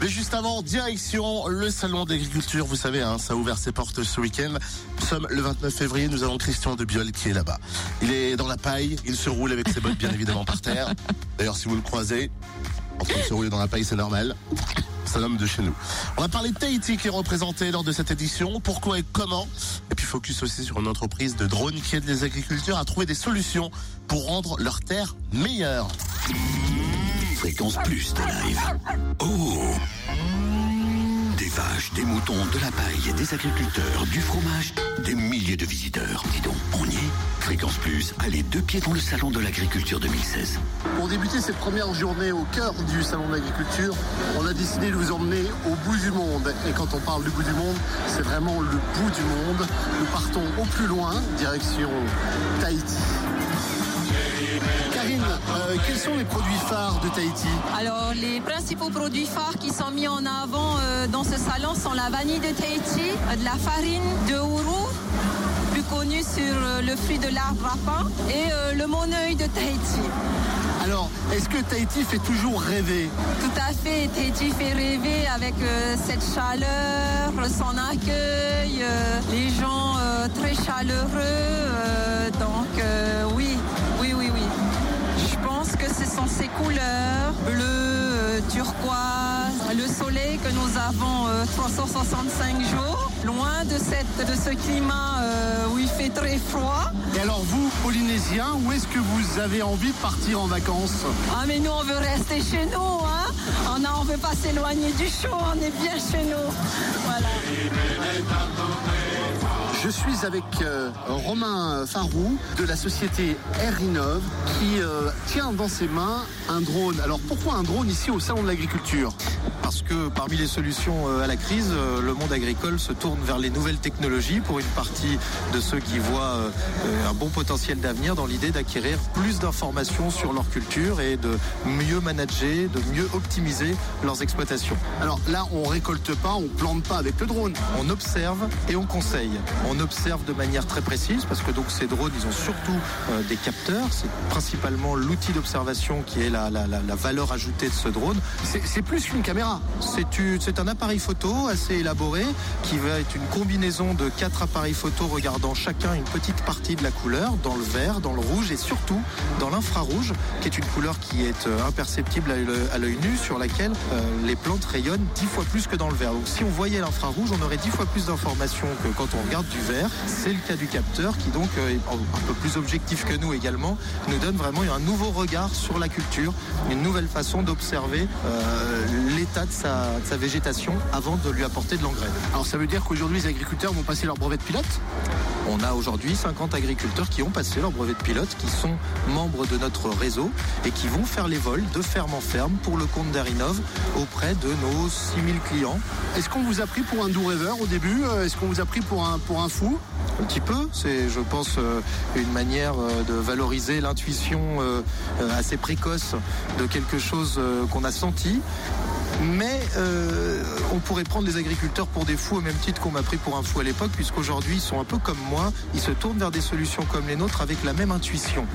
Mais juste avant, direction le salon d'agriculture. Vous savez, hein, ça a ouvert ses portes ce week-end. Nous sommes le 29 février. Nous avons Christian de Biol qui est là-bas. Il est dans la paille. Il se roule avec ses bottes bien évidemment par terre. D'ailleurs, si vous le croisez, en train de se rouler dans la paille, c'est normal. C'est un homme de chez nous. On va parler de Tahiti qui est représenté lors de cette édition. Pourquoi et comment? Et puis focus aussi sur une entreprise de drones qui aide les agriculteurs à trouver des solutions pour rendre leurs terres meilleures. Fréquence Plus de live. Oh Des vaches, des moutons, de la paille, des agriculteurs, du fromage, des milliers de visiteurs. Dis donc, on y est Fréquence Plus, allez deux pieds dans le salon de l'agriculture 2016. Pour débuter cette première journée au cœur du salon de l'agriculture, on a décidé de vous emmener au bout du monde. Et quand on parle du bout du monde, c'est vraiment le bout du monde. Nous partons au plus loin, direction Tahiti. Karine, euh, quels sont les produits phares de Tahiti? Alors, les principaux produits phares qui sont mis en avant euh, dans ce salon sont la vanille de Tahiti, euh, de la farine de Ouro, plus connue sur le fruit de l'arbre à pain, et le moneuil de Tahiti. Alors, est-ce que Tahiti fait toujours rêver? Tout à fait, Tahiti fait rêver avec euh, cette chaleur, son accueil, euh, les gens euh, très chaleureux. Le soleil que nous avons euh, 365 jours, loin de, cette, de ce climat euh, où il fait très froid. Et alors vous, Polynésiens, où est-ce que vous avez envie de partir en vacances? Ah mais nous on veut rester chez nous, hein on, a, on veut pas s'éloigner du chaud, on est bien chez nous. Voilà. Je suis avec euh, Romain Farou de la société Air Innov qui euh, tient dans ses mains un drone. Alors pourquoi un drone ici au Salon de l'Agriculture? Parce que parmi les solutions euh, à la crise, le monde agricole se tourne vers les nouvelles technologies pour une partie de ceux qui voient un bon potentiel d'avenir dans l'idée d'acquérir plus d'informations sur leur culture et de mieux manager, de mieux optimiser leurs exploitations. Alors là, on récolte pas, on plante pas avec le drone. On observe et on conseille. On observe de manière très précise parce que donc ces drones, ils ont surtout euh, des capteurs. C'est principalement l'outil d'observation qui est la, valeur ajoutée de ce drone. C'est plus qu'une caméra. C'est un appareil photo assez élaboré qui va être une combinaison de quatre appareils photo regardant chacun une petite partie de la couleur, dans le vert, dans le rouge et surtout dans l'infrarouge, qui est une couleur qui est euh, imperceptible à l'œil nu, sur laquelle euh, les plantes rayonnent dix fois plus que dans le vert. Donc si on voyait l'infrarouge, on aurait dix fois plus d'informations que quand on regarde du C'est le cas du capteur qui donc euh, est un peu plus objectif que nous également, nous donne vraiment un nouveau regard sur la culture, une nouvelle façon d'observer euh, l'état de sa, de sa végétation avant de lui apporter de l'engrais. Alors ça veut dire qu'aujourd'hui les agriculteurs vont passer leur brevet de pilote? On a aujourd'hui 50 agriculteurs qui ont passé leur brevet de pilote, qui sont membres de notre réseau et qui vont faire les vols de ferme en ferme pour le compte d'Arinov auprès de nos 6000 clients. Est-ce qu'on vous a pris pour un doux rêveur au début? Euh, Est-ce qu'on vous a pris pour un, pour un fou? Un petit peu, c'est je pense euh, une manière euh, de valoriser l'intuition assez précoce de quelque chose qu'on a senti. Mais euh, on pourrait prendre les agriculteurs pour des fous au même titre qu'on m'a pris pour un fou à l'époque, puisqu'aujourd'hui ils sont un peu comme moi, ils se tournent vers des solutions comme les nôtres avec la même intuition.